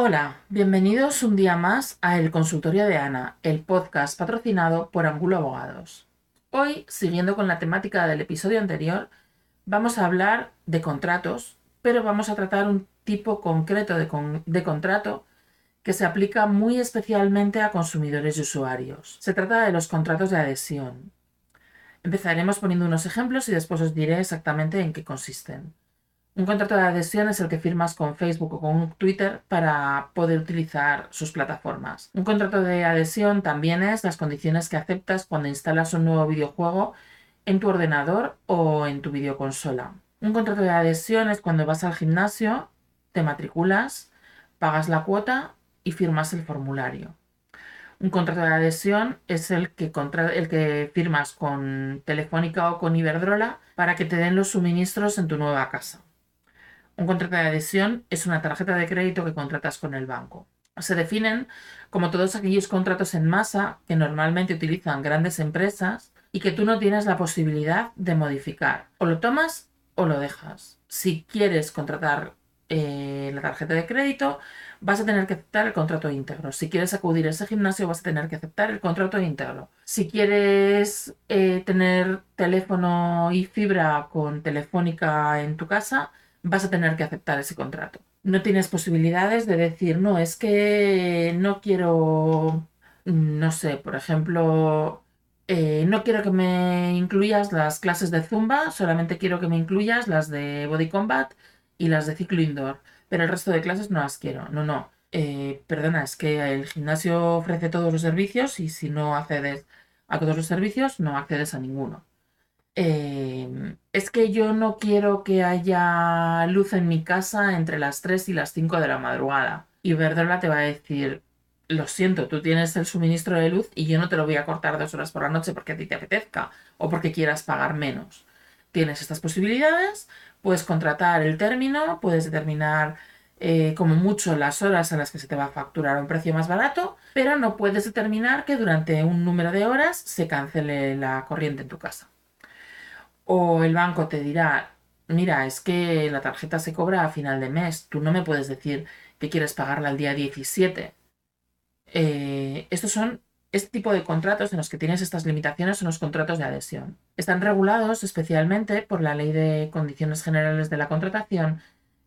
Hola, bienvenidos un día más a El Consultorio de Ana, el podcast patrocinado por Angulo Abogados. Hoy, siguiendo con la temática del episodio anterior, vamos a hablar de contratos, pero vamos a tratar un tipo concreto de, contrato que se aplica muy especialmente a consumidores y usuarios. Se trata de los contratos de adhesión. Empezaremos poniendo unos ejemplos y después os diré exactamente en qué consisten. Un contrato de adhesión es el que firmas con Facebook o con Twitter para poder utilizar sus plataformas. Un contrato de adhesión también es las condiciones que aceptas cuando instalas un nuevo videojuego en tu ordenador o en tu videoconsola. Un contrato de adhesión es cuando vas al gimnasio, te matriculas, pagas la cuota y firmas el formulario. Un contrato de adhesión es el que, el que firmas con Telefónica o con Iberdrola para que te den los suministros en tu nueva casa. Un contrato de adhesión es una tarjeta de crédito que contratas con el banco. Se definen como todos aquellos contratos en masa que normalmente utilizan grandes empresas y que tú no tienes la posibilidad de modificar. O lo tomas o lo dejas. Si quieres contratar eh, la tarjeta de crédito, vas a tener que aceptar el contrato íntegro. Si quieres acudir a ese gimnasio, vas a tener que aceptar el contrato íntegro. Si quieres eh, tener teléfono y fibra con telefónica en tu casa, vas a tener que aceptar ese contrato. No tienes posibilidades de decir, no, es que no quiero, no sé, por ejemplo, eh, no quiero que me incluyas las clases de Zumba, solamente quiero que me incluyas las de Body Combat y las de ciclo indoor, pero el resto de clases no las quiero. No, no. Eh, perdona, es que el gimnasio ofrece todos los servicios y si no accedes a todos los servicios, no accedes a ninguno. Em, es que yo no quiero que haya luz en mi casa entre las 3 y las 5 de la madrugada. Y Verdola te va a decir, lo siento, tú tienes el suministro de luz y yo no te lo voy a cortar dos horas por la noche porque a ti te apetezca o porque quieras pagar menos. Tienes estas posibilidades, puedes contratar el término, puedes determinar eh, como mucho las horas a las que se te va a facturar un precio más barato, pero no puedes determinar que durante un número de horas se cancele la corriente en tu casa. O el banco te dirá, mira, es que la tarjeta se cobra a final de mes, tú no me puedes decir que quieres pagarla el día 17. Eh, estos son, este tipo de contratos en los que tienes estas limitaciones son los contratos de adhesión. Están regulados especialmente por la Ley de Condiciones Generales de la Contratación,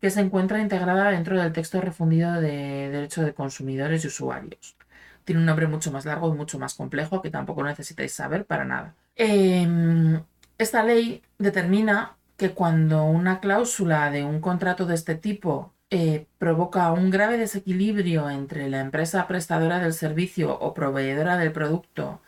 que se encuentra integrada dentro del texto refundido de Derecho de Consumidores y Usuarios. Tiene un nombre mucho más largo y mucho más complejo que tampoco necesitáis saber para nada. Em, esta ley determina que cuando una cláusula de un contrato de este tipo eh, provoca un grave desequilibrio entre la empresa prestadora del servicio o proveedora del producto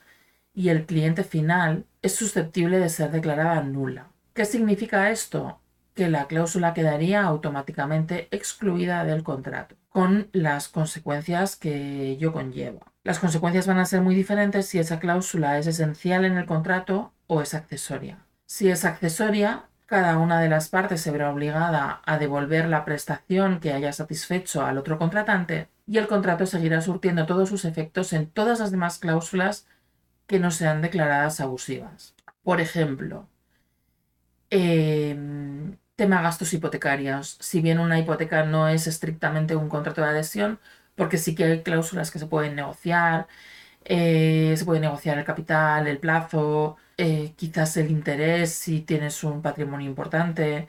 y el cliente final, es susceptible de ser declarada nula. ¿Qué significa esto? Que la cláusula quedaría automáticamente excluida del contrato, con las consecuencias que ello conlleva. Las consecuencias van a ser muy diferentes si esa cláusula es esencial en el contrato o es accesoria. Si es accesoria, cada una de las partes se verá obligada a devolver la prestación que haya satisfecho al otro contratante y el contrato seguirá surtiendo todos sus efectos en todas las demás cláusulas que no sean declaradas abusivas. Por ejemplo, em, tema gastos hipotecarios. Si bien una hipoteca no es estrictamente un contrato de adhesión, porque sí que hay cláusulas que se pueden negociar, eh, se puede negociar el capital, el plazo, eh, quizás el interés si tienes un patrimonio importante,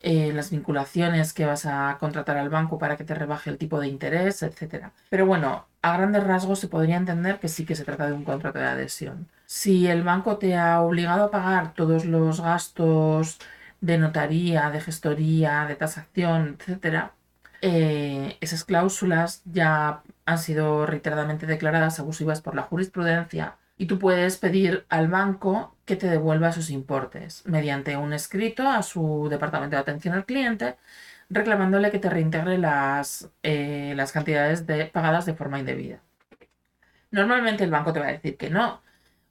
eh, las vinculaciones que vas a contratar al banco para que te rebaje el tipo de interés, etc. Pero bueno, a grandes rasgos se podría entender que sí que se trata de un contrato de adhesión. Si el banco te ha obligado a pagar todos los gastos de notaría, de gestoría, de tasación, etc., eh, esas cláusulas ya han sido reiteradamente declaradas abusivas por la jurisprudencia y tú puedes pedir al banco que te devuelva sus importes mediante un escrito a su departamento de atención al cliente reclamándole que te reintegre las, eh, las cantidades de, pagadas de forma indebida. Normalmente el banco te va a decir que no,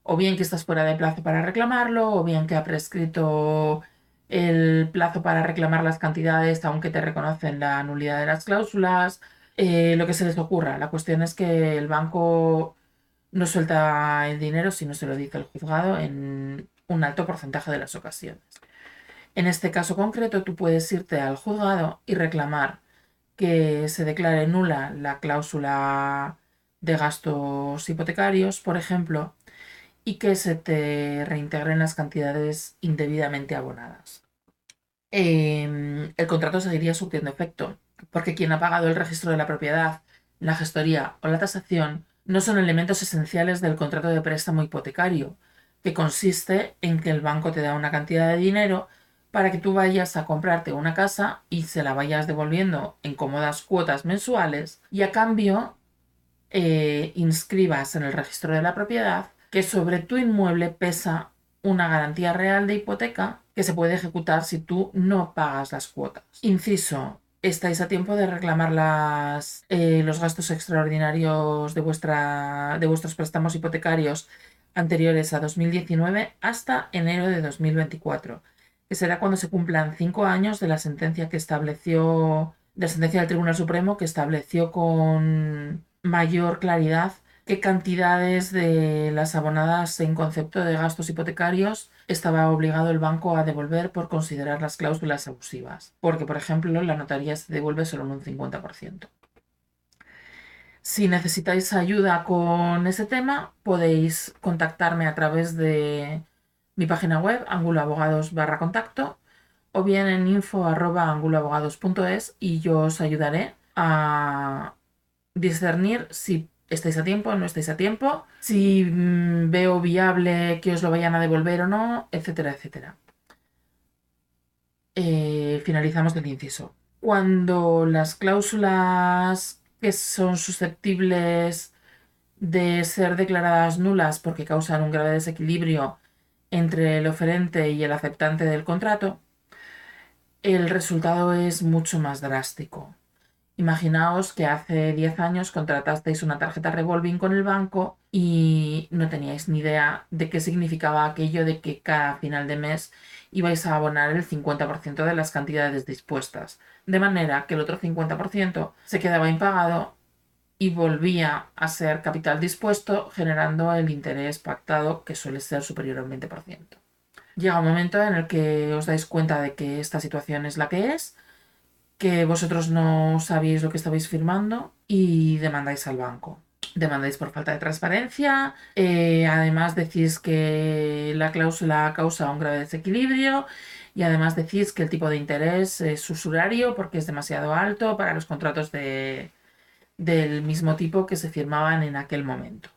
o bien que estás fuera de plazo para reclamarlo, o bien que ha prescrito el plazo para reclamar las cantidades aunque te reconocen la nulidad de las cláusulas, eh, lo que se les ocurra. La cuestión es que el banco no suelta el dinero si no se lo dice el juzgado en un alto porcentaje de las ocasiones. En este caso concreto, tú puedes irte al juzgado y reclamar que se declare nula la cláusula de gastos hipotecarios, por ejemplo, y que se te reintegren las cantidades indebidamente abonadas. Em, el contrato seguiría surtiendo efecto, porque quien ha pagado el registro de la propiedad, la gestoría o la tasación no son elementos esenciales del contrato de préstamo hipotecario, que consiste en que el banco te da una cantidad de dinero para que tú vayas a comprarte una casa y se la vayas devolviendo en cómodas cuotas mensuales y a cambio eh, inscribas en el registro de la propiedad que sobre tu inmueble pesa una garantía real de hipoteca que se puede ejecutar si tú no pagas las cuotas. Inciso. Estáis a tiempo de reclamar las, eh, los gastos extraordinarios de, vuestra, de vuestros préstamos hipotecarios anteriores a 2019 hasta enero de 2024, que será cuando se cumplan cinco años de la sentencia que estableció, de la sentencia del Tribunal Supremo que estableció con mayor claridad qué cantidades de las abonadas en concepto de gastos hipotecarios estaba obligado el banco a devolver por considerar las cláusulas abusivas, porque por ejemplo la notaría se devuelve solo en un 50%. Si necesitáis ayuda con ese tema, podéis contactarme a través de mi página web, anguloabogados barra contacto, o bien en info y yo os ayudaré a discernir si estáis a tiempo no estáis a tiempo, si mm, veo viable que os lo vayan a devolver o no, etcétera, etcétera. Eh, finalizamos el inciso. Cuando las cláusulas que son susceptibles de ser declaradas nulas porque causan un grave desequilibrio entre el oferente y el aceptante del contrato, el resultado es mucho más drástico. Imaginaos que hace 10 años contratasteis una tarjeta revolving con el banco y no teníais ni idea de qué significaba aquello de que cada final de mes ibais a abonar el 50% de las cantidades dispuestas, de manera que el otro 50% se quedaba impagado y volvía a ser capital dispuesto, generando el interés pactado que suele ser superior al 20%. Llega un momento en el que os dais cuenta de que esta situación es la que es que vosotros no sabéis lo que estabais firmando y demandáis al banco. Demandáis por falta de transparencia, eh, además decís que la cláusula causa un grave desequilibrio y además decís que el tipo de interés es usurario porque es demasiado alto para los contratos de, del mismo tipo que se firmaban en aquel momento.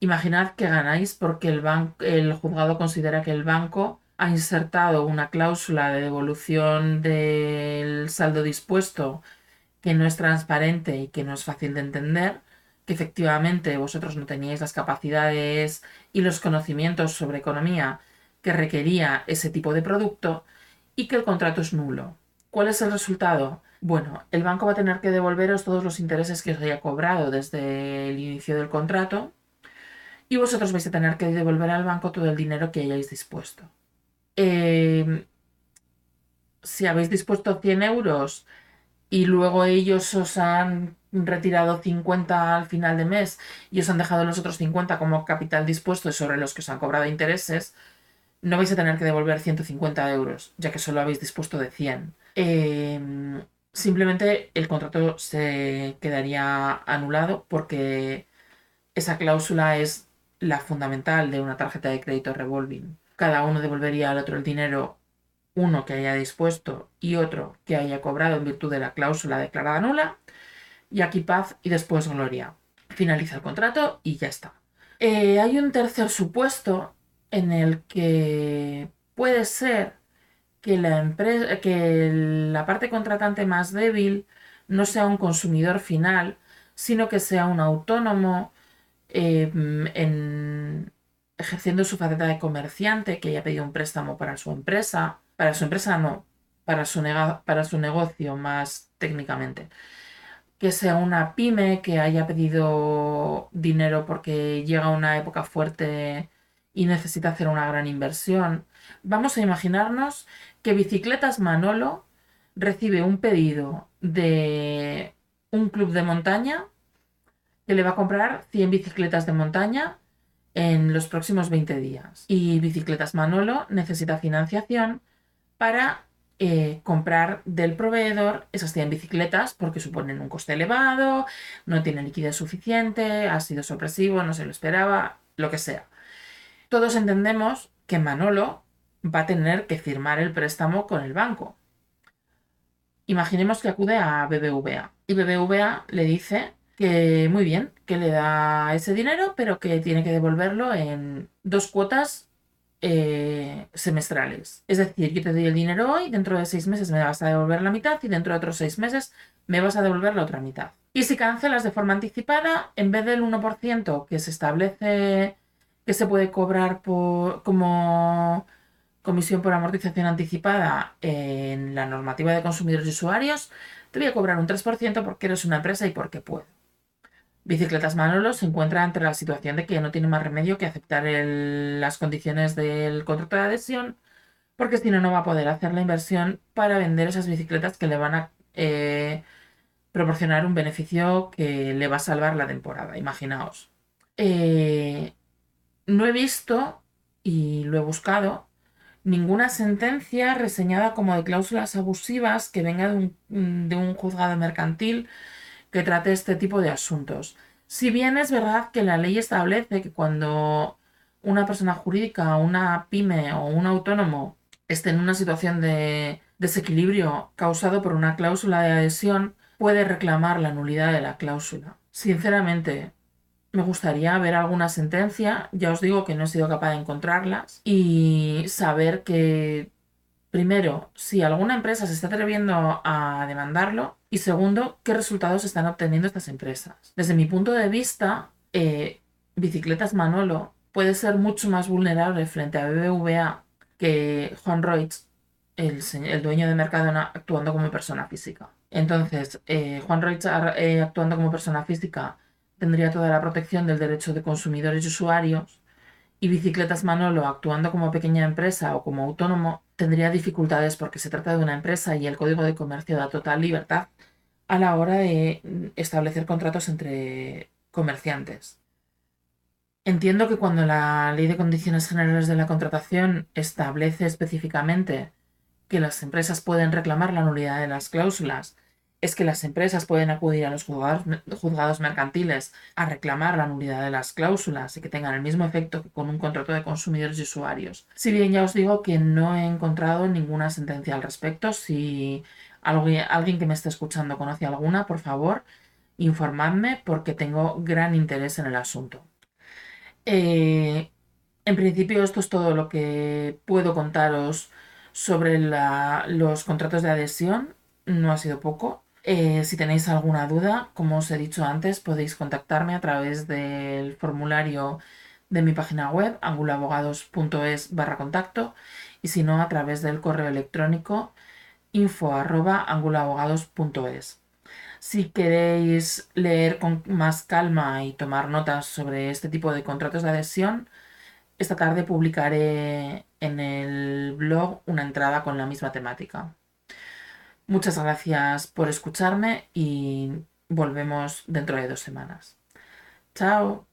Imaginad que ganáis porque el, el juzgado considera que el banco ha insertado una cláusula de devolución del saldo dispuesto que no es transparente y que no es fácil de entender, que efectivamente vosotros no teníais las capacidades y los conocimientos sobre economía que requería ese tipo de producto y que el contrato es nulo. ¿Cuál es el resultado? Bueno, el banco va a tener que devolveros todos los intereses que os haya cobrado desde el inicio del contrato y vosotros vais a tener que devolver al banco todo el dinero que hayáis dispuesto. Em, si habéis dispuesto 100 euros y luego ellos os han retirado 50 al final de mes y os han dejado los otros 50 como capital dispuesto sobre los que os han cobrado intereses, no vais a tener que devolver 150 euros, ya que solo habéis dispuesto de 100. Em, simplemente el contrato se quedaría anulado porque esa cláusula es la fundamental de una tarjeta de crédito revolving cada uno devolvería al otro el dinero, uno que haya dispuesto y otro que haya cobrado en virtud de la cláusula declarada nula, y aquí paz y después gloria. Finaliza el contrato y ya está. Eh, hay un tercer supuesto en el que puede ser que la, empresa, que la parte contratante más débil no sea un consumidor final, sino que sea un autónomo eh, en, ejerciendo su faceta de comerciante, que haya pedido un préstamo para su empresa, para su empresa no, para su, para su negocio más técnicamente, que sea una pyme que haya pedido dinero porque llega una época fuerte y necesita hacer una gran inversión. Vamos a imaginarnos que Bicicletas Manolo recibe un pedido de un club de montaña que le va a comprar 100 bicicletas de montaña en los próximos 20 días. Y Bicicletas Manolo necesita financiación para eh, comprar del proveedor esas 100 bicicletas porque suponen un coste elevado, no tiene liquidez suficiente, ha sido sorpresivo, no se lo esperaba, lo que sea. Todos entendemos que Manolo va a tener que firmar el préstamo con el banco. Imaginemos que acude a BBVA y BBVA le dice que muy bien, que le da ese dinero, pero que tiene que devolverlo en dos cuotas eh, semestrales. Es decir, yo te doy el dinero hoy, dentro de seis meses me vas a devolver la mitad y dentro de otros seis meses me vas a devolver la otra mitad. Y si cancelas de forma anticipada, en vez del 1% que se establece que se puede cobrar por, como comisión por amortización anticipada en la normativa de consumidores y usuarios, te voy a cobrar un 3% porque eres una empresa y porque puedo. Bicicletas Manolo se encuentra ante la situación de que no tiene más remedio que aceptar las condiciones del contrato de adhesión, porque si no, no va a poder hacer la inversión para vender esas bicicletas que le van a eh, proporcionar un beneficio que le va a salvar la temporada, imaginaos. Eh, no he visto, y lo he buscado, ninguna sentencia reseñada como de cláusulas abusivas que venga de un, de un juzgado mercantil que trate este tipo de asuntos. Si bien es verdad que la ley establece que cuando una persona jurídica, una pyme o un autónomo esté en una situación de desequilibrio causado por una cláusula de adhesión, puede reclamar la nulidad de la cláusula. Sinceramente, me gustaría ver alguna sentencia, ya os digo que no he sido capaz de encontrarlas, y saber que Primero, si alguna empresa se está atreviendo a demandarlo y segundo, qué resultados están obteniendo estas empresas. Desde mi punto de vista, eh, Bicicletas Manolo puede ser mucho más vulnerable frente a BBVA que Juan Reutz, el, dueño de Mercadona, actuando como persona física. Entonces, eh, Juan Reutz eh, actuando como persona física tendría toda la protección del derecho de consumidores y usuarios y Bicicletas Manolo actuando como pequeña empresa o como autónomo tendría dificultades porque se trata de una empresa y el Código de Comercio da total libertad a la hora de establecer contratos entre comerciantes. Entiendo que cuando la Ley de Condiciones Generales de la Contratación establece específicamente que las empresas pueden reclamar la nulidad de las cláusulas es que las empresas pueden acudir a los juzgados, mercantiles a reclamar la nulidad de las cláusulas y que tengan el mismo efecto que con un contrato de consumidores y usuarios. Si bien ya os digo que no he encontrado ninguna sentencia al respecto, si alguien, que me esté escuchando conoce alguna, por favor, informadme porque tengo gran interés en el asunto. Eh, en principio esto es todo lo que puedo contaros sobre los contratos de adhesión. No ha sido poco. Eh, si tenéis alguna duda, como os he dicho antes, podéis contactarme a través del formulario de mi página web, angulabogados.es barra contacto, y si no, a través del correo electrónico info Si queréis leer con más calma y tomar notas sobre este tipo de contratos de adhesión, esta tarde publicaré en el blog una entrada con la misma temática. Muchas gracias por escucharme y volvemos dentro de dos semanas. Chao.